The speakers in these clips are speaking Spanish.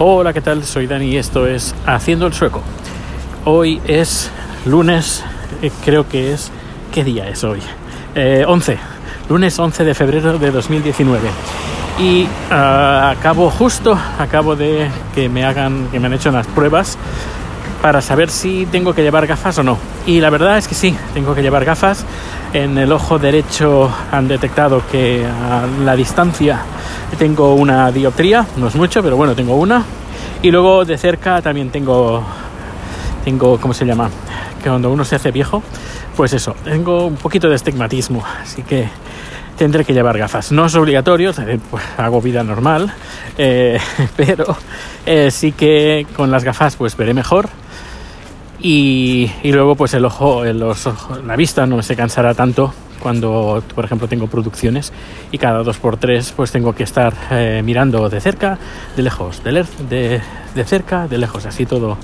Hola, ¿qué tal? Soy Dani y esto es Haciendo el Sueco. Hoy es lunes, eh, creo que es... ¿Qué día es hoy? Eh, 11, lunes 11 de febrero de 2019. Y ah, acabo justo, acabo de que me hagan, que me han hecho unas pruebas para saber si tengo que llevar gafas o no. Y la verdad es que sí, tengo que llevar gafas. En el ojo derecho han detectado que a la distancia tengo una dioptría, no es mucho, pero bueno, tengo una. Y luego de cerca también tengo, tengo, ¿cómo se llama? Que cuando uno se hace viejo, pues eso, tengo un poquito de estigmatismo, así que tendré que llevar gafas. No es obligatorio, pues, hago vida normal, eh, pero eh, sí que con las gafas pues veré mejor y, y luego pues el ojo, los ojos, la vista no se cansará tanto cuando por ejemplo tengo producciones y cada dos por tres pues tengo que estar eh, mirando de cerca, de lejos, de, de, de, cerca, de lejos, así todo,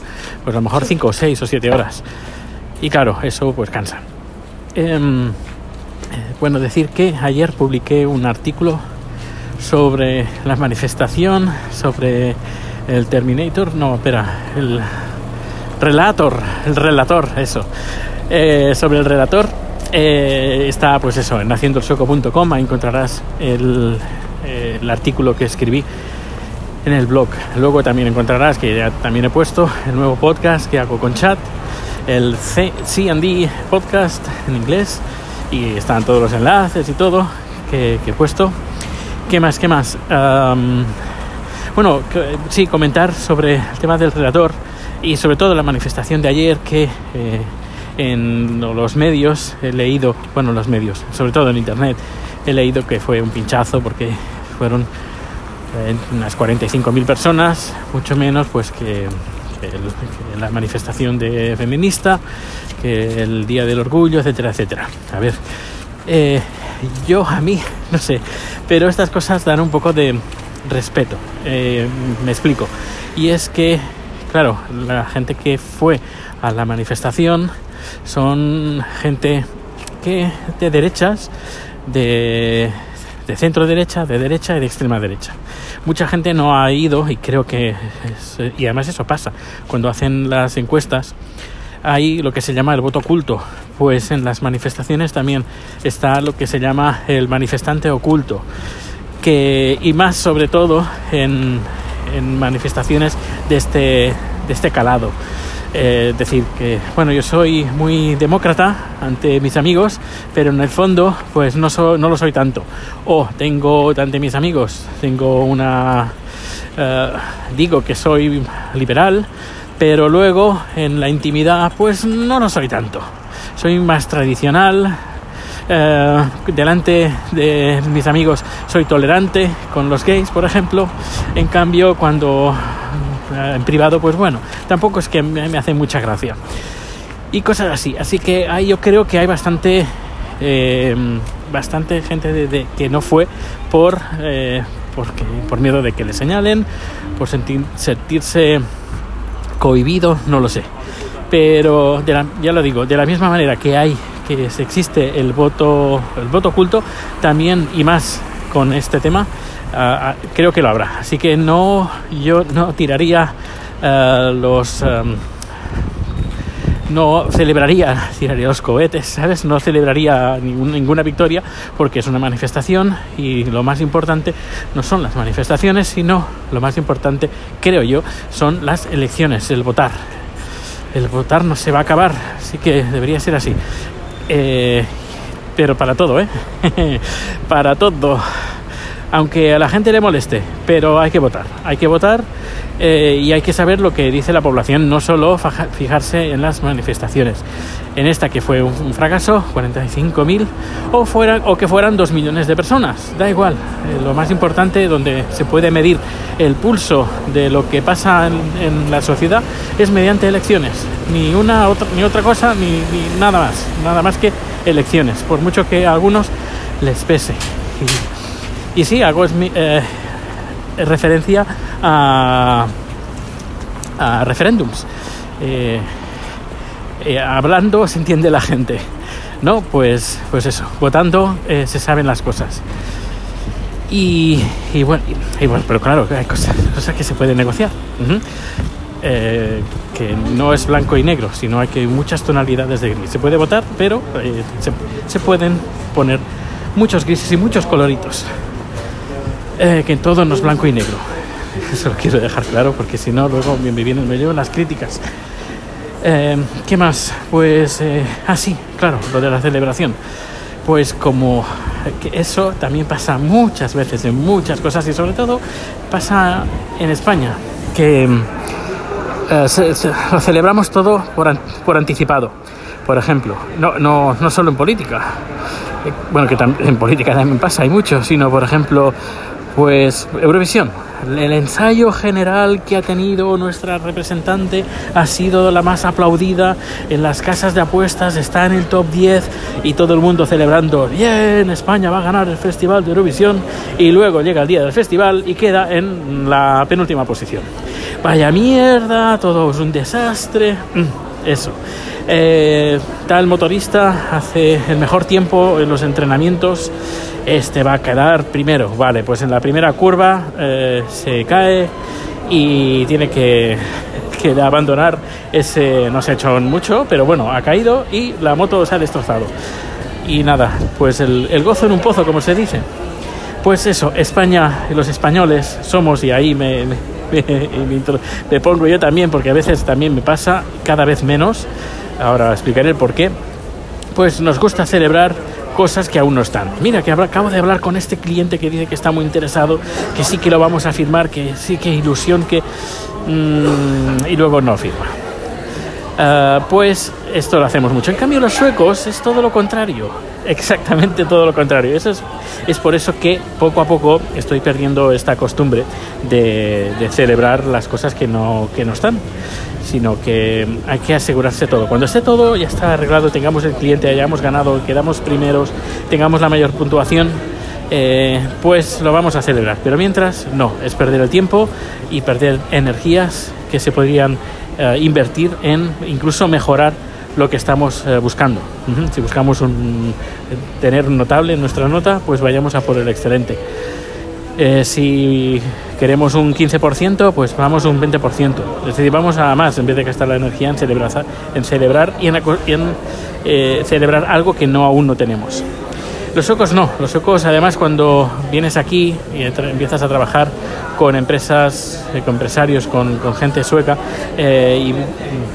pues a lo mejor cinco, seis o siete horas. Y claro, eso pues cansa. Eh, bueno, decir que ayer publiqué un artículo sobre la manifestación, sobre el Terminator, no, espera, el relator, el relator, eso, eh, sobre el relator. Eh, está pues eso, en haciendoelsueco.com, ahí encontrarás el, artículo que escribí en el blog. Luego también encontrarás que ya también he puesto el nuevo podcast que hago con chat, el C&D podcast en inglés y están todos los enlaces y todo que, he puesto. ¿Qué más? ¿Qué más? Bueno, sí, comentar sobre el tema del relator y sobre todo la manifestación de ayer que eh, en los medios he leído, bueno, los medios, sobre todo en internet, he leído que fue un pinchazo porque fueron eh, unas 45.000 personas, mucho menos pues que, que, la manifestación de feminista, que el Día del Orgullo, etcétera, etcétera. A ver, eh, yo a mí, no sé, pero estas cosas dan un poco de respeto, eh, me explico, y es que claro, la gente que fue a la manifestación son gente que de derechas, de, de, centro derecha, de derecha y de extrema derecha. Mucha gente no ha ido y creo que y además eso pasa cuando hacen las encuestas. Hay lo que se llama el voto oculto, pues en las manifestaciones también está lo que se llama el manifestante oculto, que y más sobre todo en, en manifestaciones de este, de este calado. Eh, decir, que bueno, yo soy muy demócrata ante mis amigos, pero en el fondo, pues no, so, no lo soy tanto. O tengo ante mis amigos, tengo una. Uh, digo que soy liberal, pero luego en la intimidad, pues no lo soy tanto. Soy más tradicional, eh, delante de mis amigos soy tolerante con los gays, por ejemplo. En cambio, cuando eh, en privado, pues bueno, tampoco es que me, hace mucha gracia. Y cosas así. Así que ahí yo creo que hay bastante, eh, bastante gente que no fue por, por miedo de que le señalen, por sentir, sentirse cohibido, no lo sé. Pero ya lo digo, de la misma manera que hay que existe el voto, el voto oculto, también y más con este tema, uh, creo que lo habrá. Así que no, yo no tiraría uh, los, no celebraría, tiraría los cohetes, ¿sabes? No celebraría ningún, ninguna victoria porque es una manifestación y lo más importante no son las manifestaciones, sino lo más importante, creo yo, son las elecciones, el votar. El votar no se va a acabar, así que debería ser así. Eh, pero para todo, ¿eh? para todo. Aunque a la gente le moleste, pero hay que votar. Hay que votar eh, y hay que saber lo que dice la población, no solo fijarse en las manifestaciones. En esta que fue un, fracaso, 45.000, o, o que fueran 2 millones de personas, da igual. Eh, lo más importante, donde se puede medir el pulso de lo que pasa en, en la sociedad, es mediante elecciones. Ni una otra, ni otra cosa, ni, ni nada más. Nada más que elecciones, por mucho que a algunos les pese. Y, sí, hago eh, referencia a, referéndums. Eh, eh, hablando se entiende la gente. No, pues, pues eso, votando eh, se saben las cosas. Y, bueno, y, bueno, pero claro, hay cosas, cosas que se pueden negociar. Que no es blanco y negro, sino hay que muchas tonalidades de gris. Se puede votar, pero eh, se, pueden poner muchos grises y muchos coloritos. Que todo no es blanco y negro. Eso lo quiero dejar claro porque si no, luego me, vienen, me llevan las críticas. ¿Qué más? Pues así, ah, claro, lo de la celebración. Pues como que eso también pasa muchas veces en muchas cosas y sobre todo pasa en España, que eh, lo celebramos todo por, por, anticipado. Por ejemplo, no, no, no solo en política, eh, bueno, que en política también pasa, hay mucho, sino por ejemplo, pues Eurovisión. El ensayo general que ha tenido nuestra representante ha sido la más aplaudida. En las casas de apuestas, está en el top 10 y todo el mundo celebrando, bien, España va a ganar el Festival de Eurovisión y luego llega el día del festival y queda en la penúltima posición. Vaya mierda, todo es un desastre. Mm, eso. Eh, tal motorista hace el mejor tiempo en los entrenamientos. Este va a quedar primero. Vale, pues en la primera curva eh, se cae y tiene que, que, abandonar ese. No se ha hecho mucho, pero bueno, ha caído y la moto se ha destrozado. Y nada, pues el, gozo en un pozo, como se dice. Pues eso, España y los españoles somos, y ahí me, pongo yo también, porque a veces también me pasa, cada vez menos, ahora explicaré el por qué, pues nos gusta celebrar cosas que aún no están. Mira, que acabo de hablar con este cliente que dice que está muy interesado, que sí que lo vamos a firmar, que sí que ilusión, que... Mm, y luego no firma. Ah, pues esto lo hacemos mucho. En cambio, los suecos es todo lo contrario. Exactamente todo lo contrario. Eso es, por eso que poco a poco estoy perdiendo esta costumbre de, celebrar las cosas que no, que no están, sino que hay que asegurarse todo. Cuando esté todo, ya está arreglado, tengamos el cliente, hayamos ganado, quedamos primeros, tengamos la mayor puntuación, eh, pues lo vamos a celebrar. Pero mientras, no, es perder el tiempo y perder energías que se podrían eh, invertir en incluso mejorar lo que estamos eh, buscando. Si buscamos un, tener un notable en nuestra nota, pues vayamos a por el excelente. Eh, si queremos un 15%, pues vamos un 20%. Es decir, vamos a más en vez de gastar la energía en celebrar, en celebrar y en, celebrar algo que no aún no tenemos. Los suecos no, los suecos además cuando vienes aquí y empiezas a trabajar con empresas, eh, con empresarios, con, gente sueca eh, y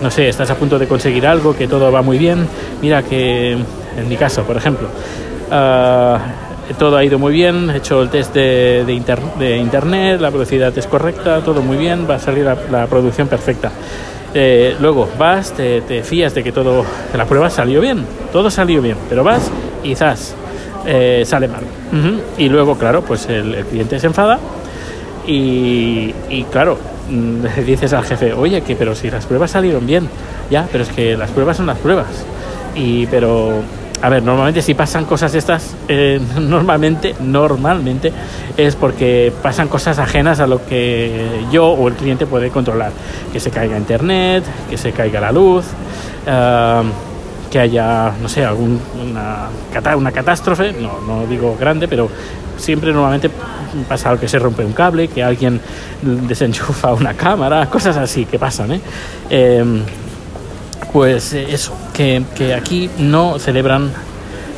no sé, estás a punto de conseguir algo, que todo va muy bien, mira que en mi caso, por ejemplo, ah, todo ha ido muy bien, he hecho el test de, de, internet, la velocidad es correcta, todo muy bien, va a salir la, producción perfecta. Eh, luego vas, te, fías de que todo, la prueba salió bien, todo salió bien, pero vas y quizás eh, sale mal. Y luego, claro, pues el, cliente se enfada y, claro, mm, dices al jefe, oye, que pero si las pruebas salieron bien, ya, pero es que las pruebas son las pruebas. Y pero, a ver, normalmente si pasan cosas estas, eh, normalmente, normalmente es porque pasan cosas ajenas a lo que yo o el cliente puede controlar. Que se caiga internet, que se caiga la luz. Uh, que haya, no sé, alguna una catástrofe, no, no digo grande, pero siempre normalmente pasa algo que se rompe un cable, que alguien desenchufa una cámara, cosas así que pasan, ¿eh? Em, pues eh, eso, que, que, aquí no celebran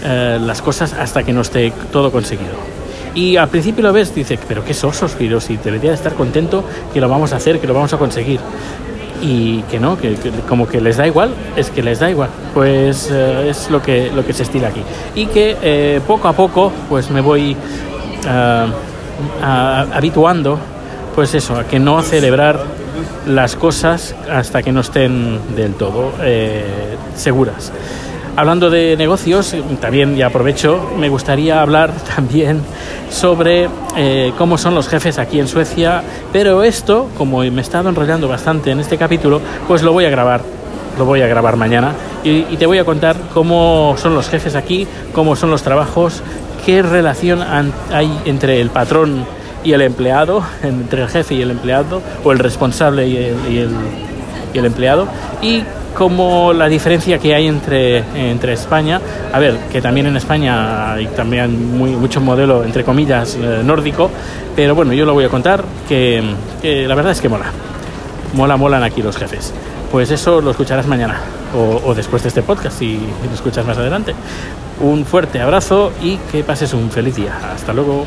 eh, las cosas hasta que no esté todo conseguido. Y al principio lo ves, dice, pero qué sosos, pero si debería estar contento que lo vamos a hacer, que lo vamos a conseguir y que no, que, como que les da igual, es que les da igual, pues eh, es lo que, lo que se estila aquí. Y que eh, poco a poco pues me voy eh, habituando pues eso, a que no celebrar las cosas hasta que no estén del todo seguras. Hablando de negocios, también ya aprovecho, me gustaría hablar también sobre eh, cómo son los jefes aquí en Suecia, pero esto, como me he estado enrollando bastante en este capítulo, pues lo voy a grabar, lo voy a grabar mañana y, te voy a contar cómo son los jefes aquí, cómo son los trabajos, qué relación hay entre el patrón y el empleado, entre el jefe y el empleado, o el responsable y el, y el, y el empleado, y como la diferencia que hay entre, entre España, a ver, que también en España hay también muy, mucho modelo, entre comillas, eh, nórdico, pero bueno, yo lo voy a contar, que, que la verdad es que mola, mola, molan aquí los jefes. Pues eso lo escucharás mañana o, o después de este podcast si lo escuchas más adelante. Un fuerte abrazo y que pases un feliz día. Hasta luego.